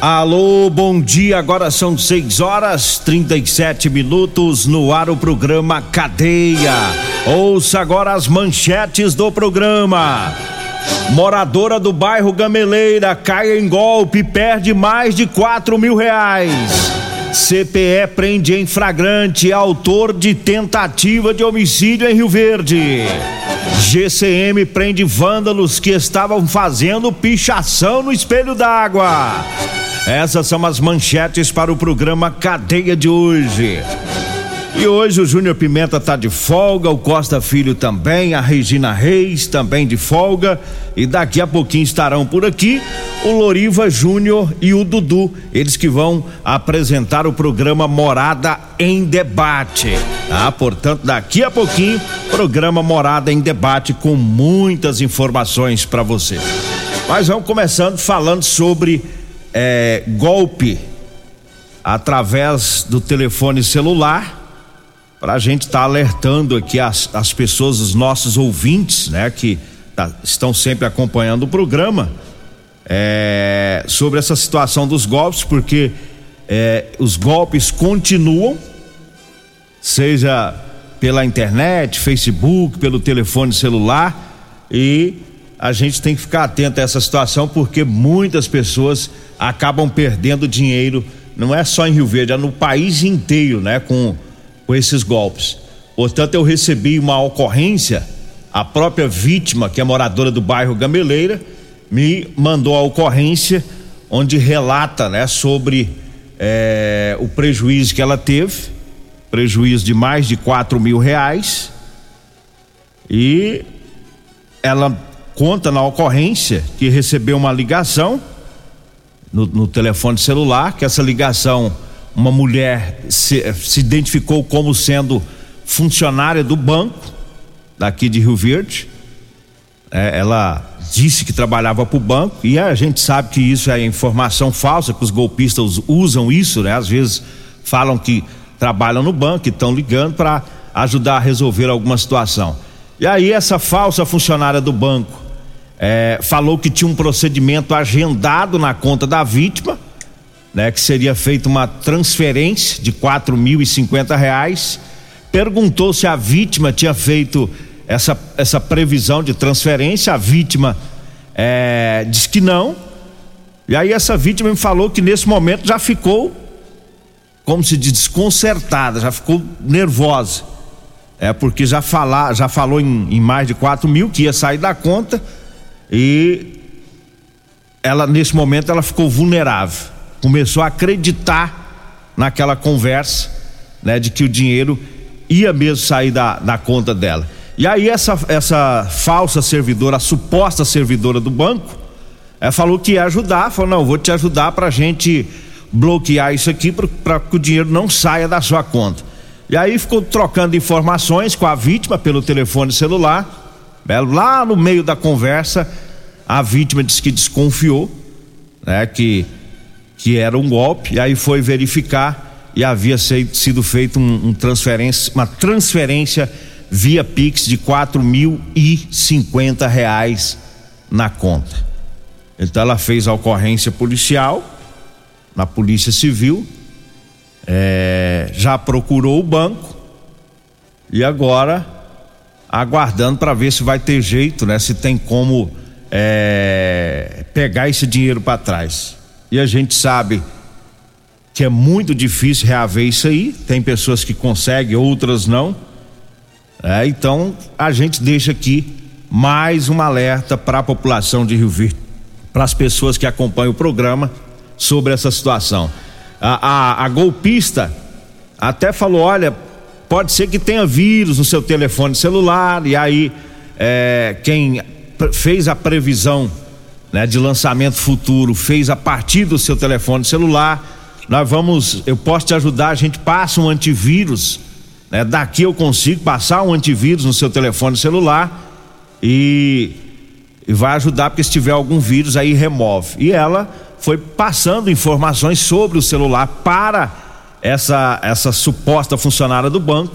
Alô, bom dia. Agora são 6 horas 37 minutos no ar o programa Cadeia. Ouça agora as manchetes do programa. Moradora do bairro Gameleira cai em golpe e perde mais de 4 mil reais. CPE prende em flagrante autor de tentativa de homicídio em Rio Verde. GCM prende vândalos que estavam fazendo pichação no espelho d'água. Essas são as manchetes para o programa Cadeia de hoje. E hoje o Júnior Pimenta tá de folga, o Costa Filho também, a Regina Reis também de folga. E daqui a pouquinho estarão por aqui o Loriva Júnior e o Dudu, eles que vão apresentar o programa Morada em Debate. Ah, portanto, daqui a pouquinho, programa Morada em Debate com muitas informações para você. Mas vamos começando falando sobre é, golpe através do telefone celular para a gente estar tá alertando aqui as, as pessoas, os nossos ouvintes, né, que tá, estão sempre acompanhando o programa, é, sobre essa situação dos golpes, porque é, os golpes continuam, seja pela internet, Facebook, pelo telefone celular, e a gente tem que ficar atento a essa situação, porque muitas pessoas acabam perdendo dinheiro, não é só em Rio Verde, é no país inteiro, né, com com esses golpes. Portanto, eu recebi uma ocorrência, a própria vítima, que é moradora do bairro Gameleira, me mandou a ocorrência onde relata, né, sobre é, o prejuízo que ela teve, prejuízo de mais de quatro mil reais, e ela conta na ocorrência que recebeu uma ligação no, no telefone celular, que essa ligação uma mulher se, se identificou como sendo funcionária do banco daqui de Rio Verde. É, ela disse que trabalhava para o banco e a gente sabe que isso é informação falsa, que os golpistas usam isso, né? Às vezes falam que trabalham no banco e estão ligando para ajudar a resolver alguma situação. E aí essa falsa funcionária do banco é, falou que tinha um procedimento agendado na conta da vítima né, que seria feita uma transferência de quatro mil e cinquenta reais. Perguntou se a vítima tinha feito essa, essa previsão de transferência. A vítima é, disse que não. E aí essa vítima me falou que nesse momento já ficou, como se diz, desconcertada, já ficou nervosa. É porque já falar, já falou em, em mais de quatro mil que ia sair da conta e ela nesse momento ela ficou vulnerável começou a acreditar naquela conversa, né, de que o dinheiro ia mesmo sair da, da conta dela. E aí essa, essa falsa servidora, a suposta servidora do banco, é, falou que ia ajudar, falou, não, vou te ajudar para a gente bloquear isso aqui para que o dinheiro não saia da sua conta. E aí ficou trocando informações com a vítima pelo telefone celular. Lá no meio da conversa, a vítima disse que desconfiou, né, que que era um golpe, e aí foi verificar e havia sido feita um, um transferência, uma transferência via Pix de quatro mil e cinquenta reais na conta. Então ela fez a ocorrência policial na Polícia Civil, é, já procurou o banco e agora aguardando para ver se vai ter jeito, né? Se tem como é, pegar esse dinheiro para trás e a gente sabe que é muito difícil reaver isso aí. Tem pessoas que conseguem, outras não. É, então a gente deixa aqui mais um alerta para a população de Rio Verde, para as pessoas que acompanham o programa sobre essa situação. A, a, a golpista até falou: olha, pode ser que tenha vírus no seu telefone celular, e aí é, quem fez a previsão né, de lançamento futuro fez a partir do seu telefone celular. Nós vamos, eu posso te ajudar, a gente passa um antivírus, né? Daqui eu consigo passar um antivírus no seu telefone celular e, e vai ajudar porque se tiver algum vírus aí remove. E ela foi passando informações sobre o celular para essa essa suposta funcionária do banco,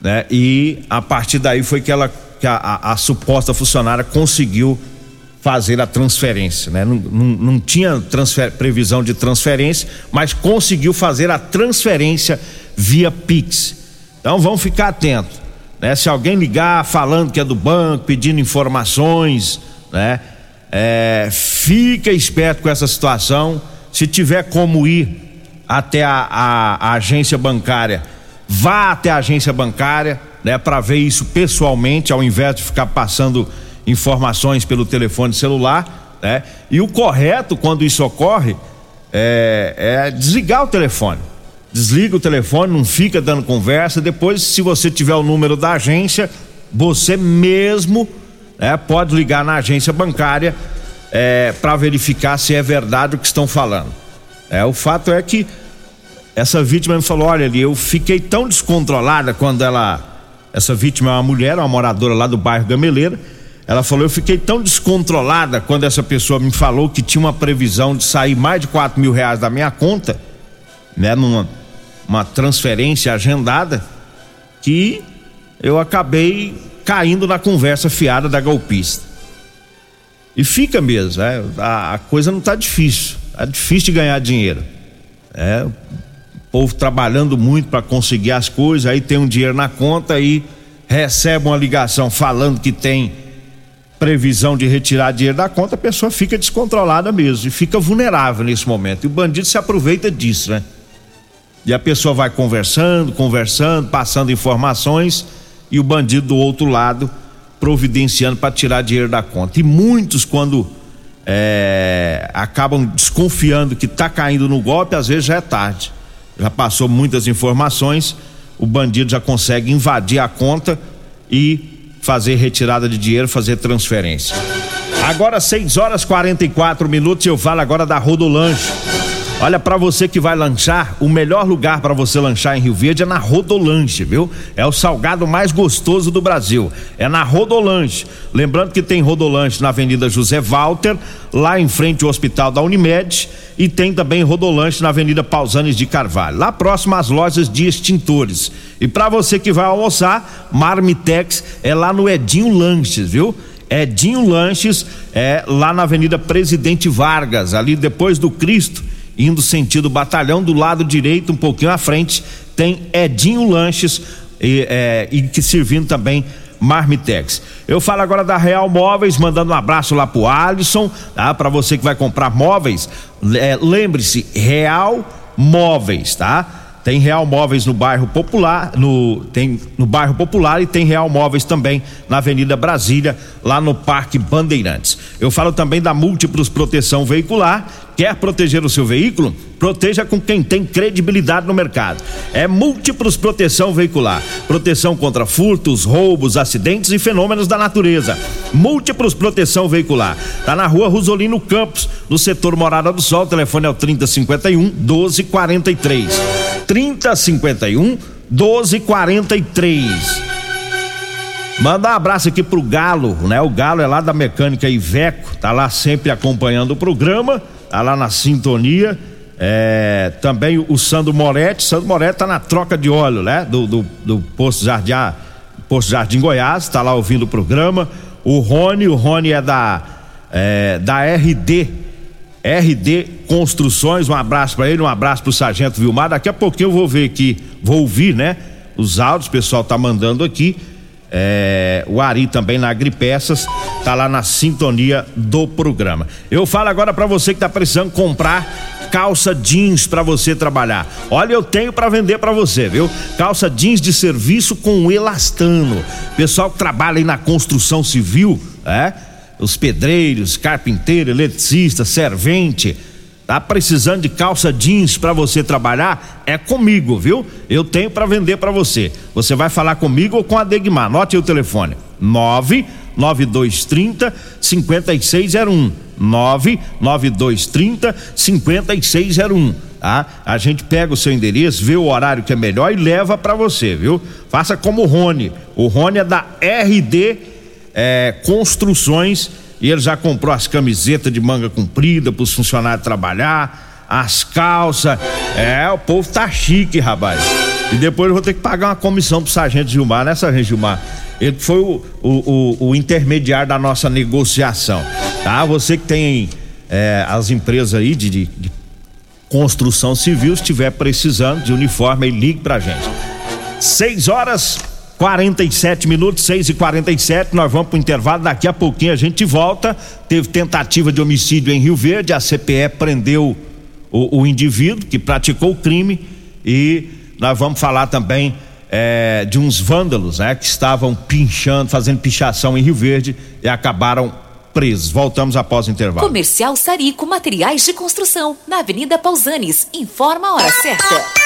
né? E a partir daí foi que ela que a, a, a suposta funcionária conseguiu fazer a transferência, né? Não, não, não tinha transfer, previsão de transferência, mas conseguiu fazer a transferência via Pix. Então vamos ficar atentos, né? Se alguém ligar falando que é do banco, pedindo informações, né? É, fica esperto com essa situação. Se tiver como ir até a, a, a agência bancária, vá até a agência bancária, né? Para ver isso pessoalmente, ao invés de ficar passando informações pelo telefone celular, né? E o correto quando isso ocorre é, é desligar o telefone. Desliga o telefone, não fica dando conversa. Depois, se você tiver o número da agência, você mesmo né, pode ligar na agência bancária é, para verificar se é verdade o que estão falando. É, o fato é que essa vítima me falou: olha ali, eu fiquei tão descontrolada quando ela. Essa vítima é uma mulher, uma moradora lá do bairro Gameleira ela falou: Eu fiquei tão descontrolada quando essa pessoa me falou que tinha uma previsão de sair mais de 4 mil reais da minha conta, né, numa uma transferência agendada, que eu acabei caindo na conversa fiada da golpista. E fica mesmo, é, a, a, coisa não está difícil, é difícil de ganhar dinheiro. É, o povo trabalhando muito para conseguir as coisas, aí tem um dinheiro na conta e recebe uma ligação falando que tem previsão de retirar dinheiro da conta, a pessoa fica descontrolada mesmo e fica vulnerável nesse momento. E o bandido se aproveita disso, né? E a pessoa vai conversando, conversando, passando informações e o bandido do outro lado providenciando para tirar dinheiro da conta. E muitos, quando é, acabam desconfiando que está caindo no golpe, às vezes já é tarde. Já passou muitas informações, o bandido já consegue invadir a conta e fazer retirada de dinheiro, fazer transferência. Agora 6 horas 44 minutos, eu falo agora da Rodolanche. Olha, para você que vai lanchar, o melhor lugar para você lanchar em Rio Verde é na Rodolanche, viu? É o salgado mais gostoso do Brasil. É na Rodolanche. Lembrando que tem Rodolanche na Avenida José Walter, lá em frente ao Hospital da Unimed, e tem também Rodolanche na Avenida Pausanes de Carvalho, lá próximo às lojas de extintores. E para você que vai almoçar, Marmitex é lá no Edinho Lanches, viu? Edinho Lanches é lá na Avenida Presidente Vargas, ali depois do Cristo indo sentido batalhão, do lado direito, um pouquinho à frente, tem Edinho Lanches e, é, e que servindo também Marmitex. Eu falo agora da Real Móveis, mandando um abraço lá pro Alisson, tá? Para você que vai comprar móveis, é, lembre-se, Real Móveis, tá? Tem Real Móveis no bairro Popular, no tem no bairro Popular e tem Real Móveis também na Avenida Brasília, lá no Parque Bandeirantes. Eu falo também da Múltiplos Proteção Veicular. Quer proteger o seu veículo? Proteja com quem tem credibilidade no mercado. É Múltiplos Proteção Veicular. Proteção contra furtos, roubos, acidentes e fenômenos da natureza. Múltiplos Proteção Veicular. Tá na rua Rosolino Campos, no setor Morada do Sol. O telefone é o 3051 1243. 3051 1243. Manda um abraço aqui pro Galo, né? O Galo é lá da mecânica Iveco, tá lá sempre acompanhando o programa, tá lá na sintonia. É, também o Sandro Moretti, Sandro Moretti tá na troca de óleo, né? Do, do, do Posto Jardim, Posto Jardim Goiás, tá lá ouvindo o programa. O Rony, o Rony é da, é, da RD, RD Construções, um abraço para ele, um abraço pro Sargento Vilmar. Daqui a pouquinho eu vou ver aqui, vou ouvir, né? Os áudios, o pessoal tá mandando aqui. É, o Ari também na Agripeças tá lá na sintonia do programa. Eu falo agora para você que tá precisando comprar calça jeans para você trabalhar. Olha, eu tenho para vender para você, viu? Calça jeans de serviço com elastano. Pessoal que trabalha aí na construção civil, é? Os pedreiros, carpinteiro, eletricista, servente, Tá precisando de calça jeans para você trabalhar? É comigo, viu? Eu tenho para vender para você. Você vai falar comigo ou com a Degmar. Anote o telefone: 99230 5601. 99230 5601. Tá? A gente pega o seu endereço, vê o horário que é melhor e leva para você, viu? Faça como o Rony. O Rony é da RD é, Construções e ele já comprou as camisetas de manga comprida para os funcionários trabalhar, as calças. É, o povo tá chique, rapaz. E depois eu vou ter que pagar uma comissão pro sargento Gilmar, né, sargento Gilmar? Ele foi o, o, o, o intermediário da nossa negociação, tá? Você que tem é, as empresas aí de, de, de construção civil, estiver precisando de uniforme, ligue pra gente. 6 horas 47 minutos, 6 e 47 nós vamos para o intervalo. Daqui a pouquinho a gente volta. Teve tentativa de homicídio em Rio Verde, a CPE prendeu o, o indivíduo que praticou o crime e nós vamos falar também é, de uns vândalos né, que estavam pinchando, fazendo pichação em Rio Verde e acabaram presos. Voltamos após o intervalo. Comercial Sarico Materiais de Construção, na Avenida Pausanes. Informa a hora certa.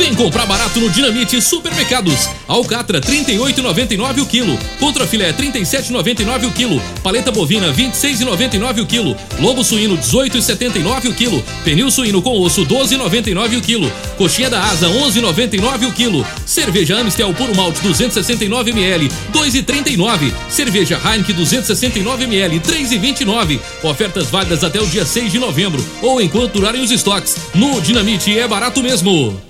Vem comprar barato no Dinamite Supermercados. Alcatra 38,99 o quilo. Contra filé 37,99 o quilo. Paleta bovina 26,99 o quilo. Lobo suíno 18,79 o quilo. Pernil suíno com osso 12,99 o quilo. Coxinha da asa 11,99 o quilo. Cerveja Amstel puro malte 269 ml 2,39. Cerveja Heineken 269 ml 3,29. Ofertas válidas até o dia 6 de novembro ou enquanto durarem os estoques. No Dinamite é barato mesmo.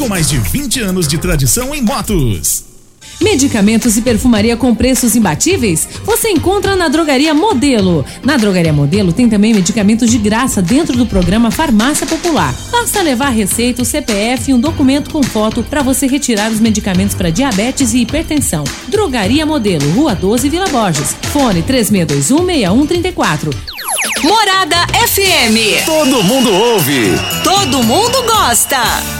com mais de 20 anos de tradição em motos. Medicamentos e perfumaria com preços imbatíveis? Você encontra na Drogaria Modelo. Na Drogaria Modelo tem também medicamentos de graça dentro do programa Farmácia Popular. Basta levar receita, o CPF e um documento com foto para você retirar os medicamentos para diabetes e hipertensão. Drogaria Modelo, Rua 12, Vila Borges. Fone 36216134. Morada FM. Todo mundo ouve. Todo mundo gosta.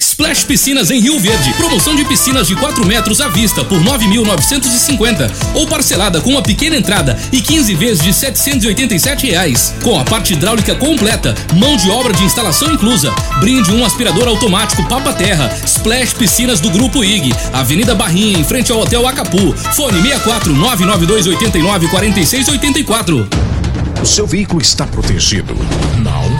Splash Piscinas em Rio Verde. Promoção de piscinas de 4 metros à vista por 9.950 ou parcelada com uma pequena entrada e 15 vezes de 787 reais. Com a parte hidráulica completa, mão de obra de instalação inclusa. Brinde um aspirador automático Papa Terra. Splash Piscinas do Grupo IG. Avenida Barrinha, em frente ao Hotel Acapu. Fone 64 992 89 46 84. O seu veículo está protegido? Não?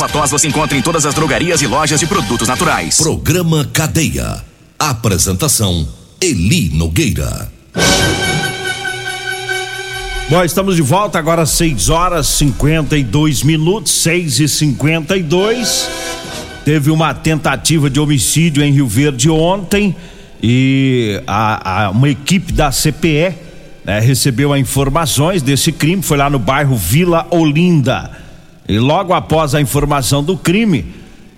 tos você encontra em todas as drogarias e lojas de produtos naturais. Programa Cadeia. Apresentação: Eli Nogueira. Bom, estamos de volta agora às 6 horas 52 minutos, 6 e 52 Teve uma tentativa de homicídio em Rio Verde ontem e a, a, uma equipe da CPE né, recebeu informações desse crime, foi lá no bairro Vila Olinda. E logo após a informação do crime,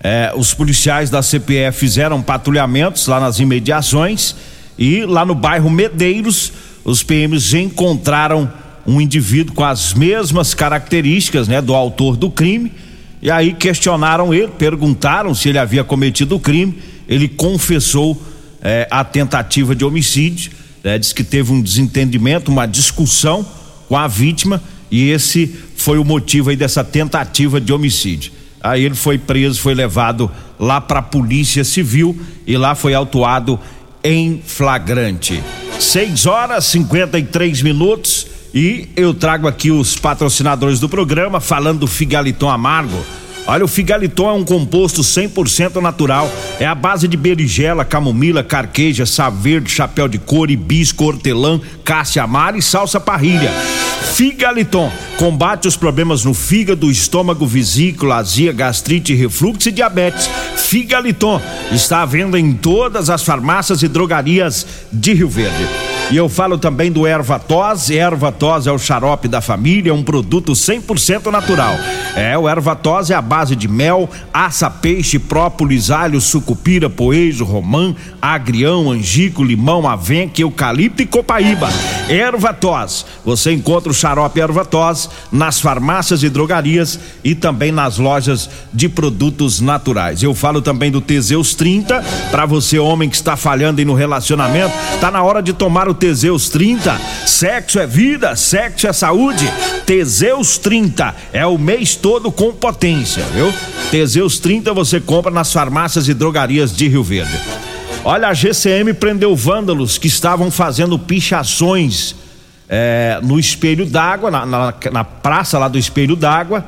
eh, os policiais da CPE fizeram patrulhamentos lá nas imediações e lá no bairro Medeiros, os PMs encontraram um indivíduo com as mesmas características, né, do autor do crime. E aí questionaram ele, perguntaram se ele havia cometido o crime. Ele confessou eh, a tentativa de homicídio, né, diz que teve um desentendimento, uma discussão com a vítima e esse foi o motivo aí dessa tentativa de homicídio. Aí ele foi preso, foi levado lá para a Polícia Civil e lá foi autuado em flagrante. 6 horas 53 minutos e eu trago aqui os patrocinadores do programa falando do Figaliton Amargo. Olha, o Figaliton é um composto 100% natural. É a base de berigela, camomila, carqueja, chá verde, chapéu de couro, hibisco, hortelã, cássia amara e salsa parrilha. Figaliton combate os problemas no fígado, estômago, vesícula, azia, gastrite, refluxo e diabetes. Figaliton está à venda em todas as farmácias e drogarias de Rio Verde. E eu falo também do Ervatos. Ervatos é o xarope da família, é um produto 100% natural. É, o Ervatos é a base de mel, aça, peixe, própolis, alho, sucupira, poejo, romã, agrião, angico, limão, avenca, eucalipto e copaíba. Ervatos. Você encontra o xarope Ervatos nas farmácias e drogarias e também nas lojas de produtos naturais. Eu falo também do Teseus 30 para você homem que está falhando aí no relacionamento, tá na hora de tomar o Teseus 30. Sexo é vida, sexo é saúde. Teseus 30 é o mês todo com potência, viu? Teseus 30 você compra nas farmácias e drogarias de Rio Verde. Olha, a GCM prendeu vândalos que estavam fazendo pichações é, no espelho d'água, na, na, na, praça lá do espelho d'água.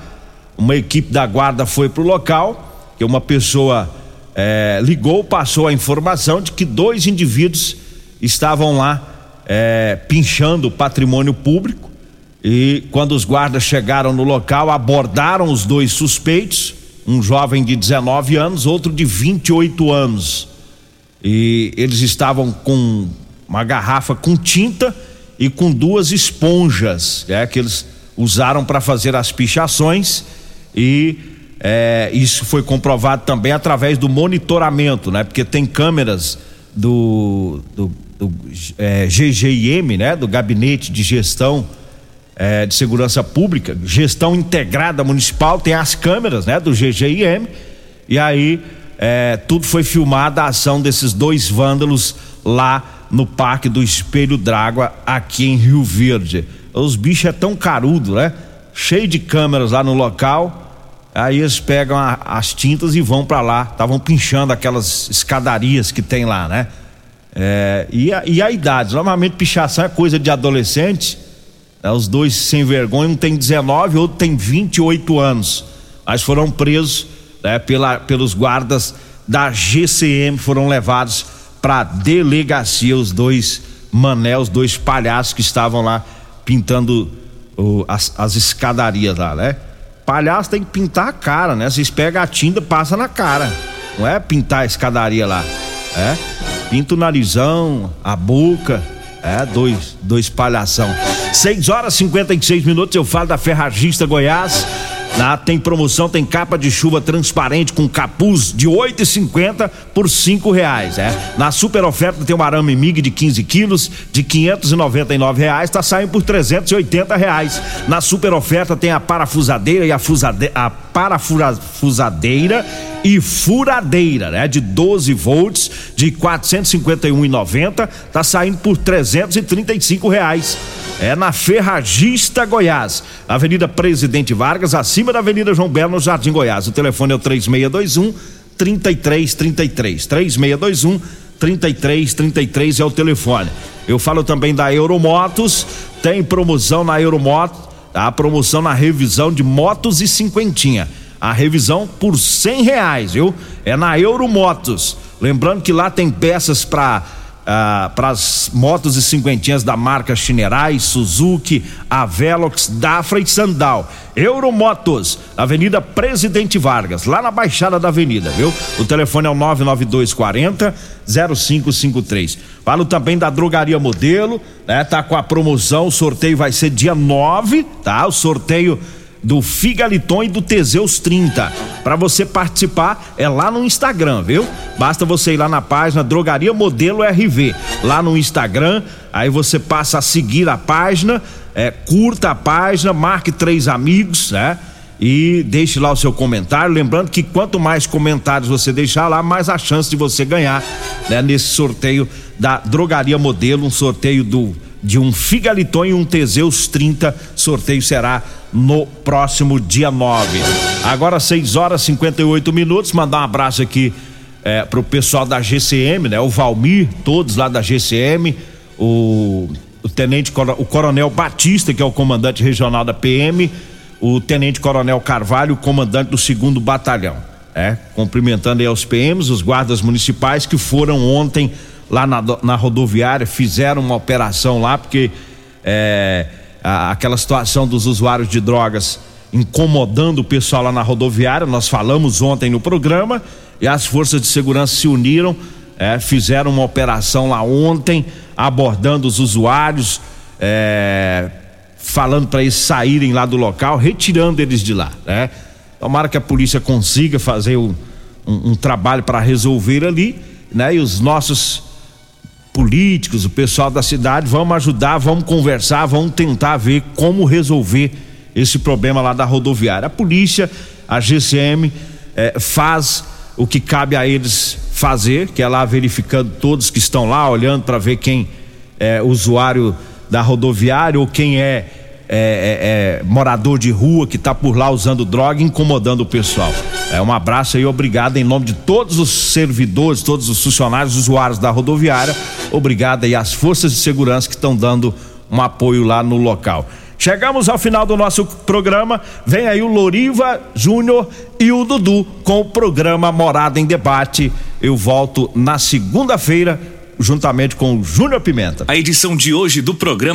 Uma equipe da guarda foi pro local, que uma pessoa é, ligou, passou a informação de que dois indivíduos estavam lá é, pinchando patrimônio público. E quando os guardas chegaram no local, abordaram os dois suspeitos, um jovem de 19 anos, outro de 28 anos e eles estavam com uma garrafa com tinta e com duas esponjas, é, que eles usaram para fazer as pichações e é, isso foi comprovado também através do monitoramento, né? Porque tem câmeras do, do, do é, GGIM, né? Do Gabinete de Gestão é, de Segurança Pública, Gestão Integrada Municipal, tem as câmeras, né? Do GGIM e aí é, tudo foi filmado a ação desses dois vândalos lá no Parque do Espelho d'Água, aqui em Rio Verde. Os bichos é tão carudo, né? Cheio de câmeras lá no local. Aí eles pegam a, as tintas e vão para lá. Estavam pinchando aquelas escadarias que tem lá, né? É, e, a, e a idade? Normalmente pichação é coisa de adolescente. Né? Os dois sem vergonha, um tem 19, outro tem 28 anos. Mas foram presos né, pela, pelos guardas da GCM, foram levados para delegacia os dois mané, os dois palhaços que estavam lá pintando as, as escadarias lá, né? Palhaço tem que pintar a cara, né? Vocês pegam a tinta, passa na cara. Não é pintar a escadaria lá. É? Pinta o narizão, a boca. É, dois, dois palhação. 6 horas e 56 minutos, eu falo da Ferragista Goiás. Tem promoção, tem capa de chuva transparente com capuz de oito e cinquenta por cinco reais, é. Na super oferta tem um arame MIG de 15 quilos de quinhentos e noventa e nove reais, tá saindo por trezentos e oitenta reais. Na super oferta tem a parafusadeira e a, a parafusadeira e furadeira, né? De 12 volts, de 451,90, tá saindo por 335 reais. É na Ferragista Goiás, Avenida Presidente Vargas, acima da Avenida João Belo, no Jardim Goiás. O telefone é o 3621 3333. 3621 3333 é o telefone. Eu falo também da Euromotos, tem promoção na Euromotos, a promoção na revisão de motos e cinquentinha. A revisão por cem reais, viu? É na Euromotos. Lembrando que lá tem peças para ah, para as motos e cinquentinhas da marca Chinerai, Suzuki, Avelox, Dafra e Sandal. Euromotos, Avenida Presidente Vargas, lá na Baixada da Avenida, viu? O telefone é o 99240 0553. Falo também da Drogaria Modelo, né? Tá com a promoção, o sorteio vai ser dia 9, tá? O sorteio do Figaliton e do Teseus 30. Para você participar é lá no Instagram, viu? Basta você ir lá na página Drogaria Modelo RV, lá no Instagram, aí você passa a seguir a página, é, curta a página, marque três amigos, né? E deixe lá o seu comentário. Lembrando que quanto mais comentários você deixar lá, mais a chance de você ganhar, né? Nesse sorteio da Drogaria Modelo, um sorteio do de um Figaliton e um Teseus 30. Sorteio será no próximo dia 9. Agora 6 horas e 58 minutos. Mandar um abraço aqui é, pro pessoal da GCM, né? O Valmir, todos lá da GCM, o, o tenente o coronel Batista, que é o comandante regional da PM, o tenente coronel Carvalho, comandante do segundo batalhão. É, cumprimentando aí aos PMs, os guardas municipais que foram ontem lá na, na rodoviária, fizeram uma operação lá, porque é, a, aquela situação dos usuários de drogas incomodando o pessoal lá na rodoviária, nós falamos ontem no programa, e as forças de segurança se uniram, é, fizeram uma operação lá ontem, abordando os usuários, é, falando para eles saírem lá do local, retirando eles de lá, né? Tomara que a polícia consiga fazer um, um, um trabalho para resolver ali, né? E os nossos políticos, o pessoal da cidade, vamos ajudar, vamos conversar, vamos tentar ver como resolver esse problema lá da rodoviária. A polícia, a GCM eh, faz o que cabe a eles fazer, que é lá verificando todos que estão lá, olhando para ver quem é usuário da rodoviária ou quem é é, é, é, morador de rua que está por lá usando droga, incomodando o pessoal. É um abraço aí, obrigado em nome de todos os servidores, todos os funcionários, usuários da rodoviária. Obrigado aí às forças de segurança que estão dando um apoio lá no local. Chegamos ao final do nosso programa. Vem aí o Loriva Júnior e o Dudu com o programa Morada em Debate. Eu volto na segunda-feira, juntamente com o Júnior Pimenta. A edição de hoje do programa